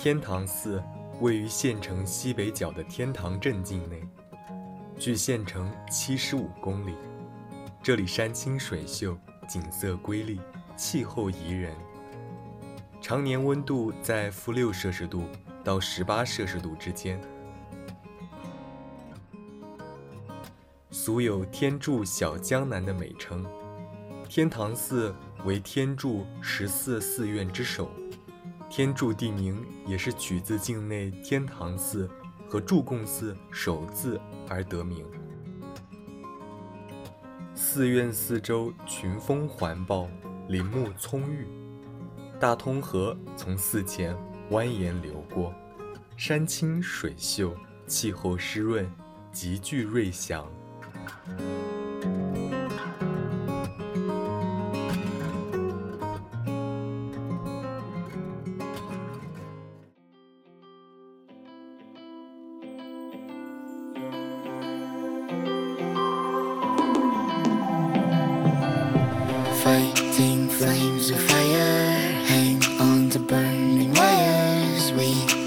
天堂寺位于县城西北角的天堂镇境内，距县城七十五公里。这里山清水秀，景色瑰丽，气候宜人，常年温度在负六摄氏度到十八摄氏度之间。俗有“天柱小江南”的美称，天堂寺为天柱十四寺院之首。天柱地名也是取自境内天堂寺和祝贡寺首字而得名。寺院四周群峰环抱，林木葱郁，大通河从寺前蜿蜒流过，山清水秀，气候湿润，极具瑞祥。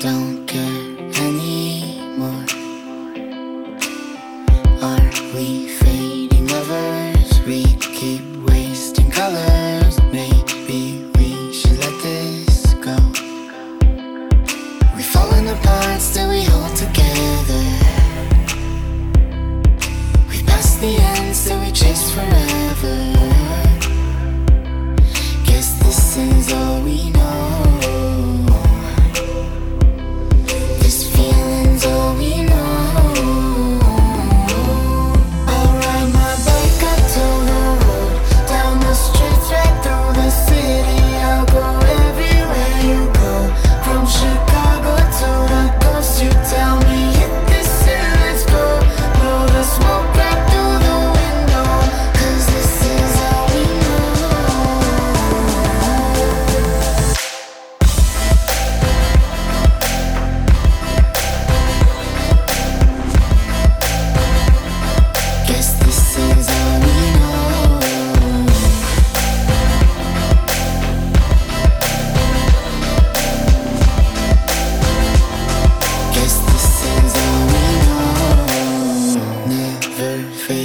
Don't care anymore. Are we fading lovers? We keep wasting colors.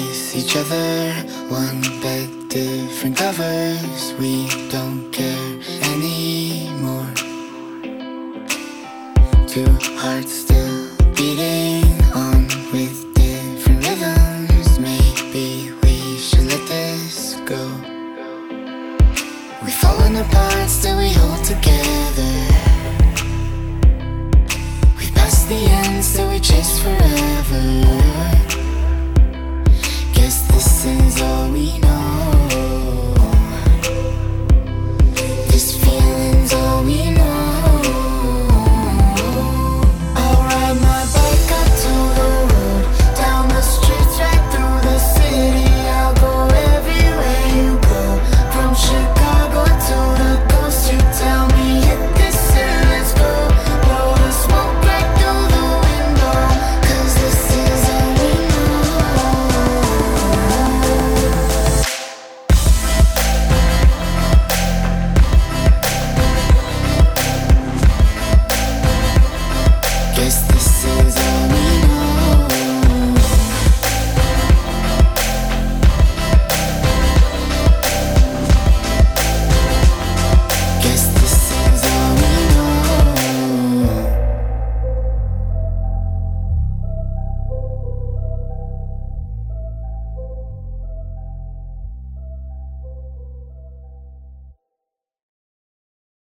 Face each other. One bed, different covers. We don't care anymore. Two hearts still beating on with different rhythms. Maybe we should let this go. We've fallen apart, still we hold together. We passed the end, still we chase forever. This is all we know.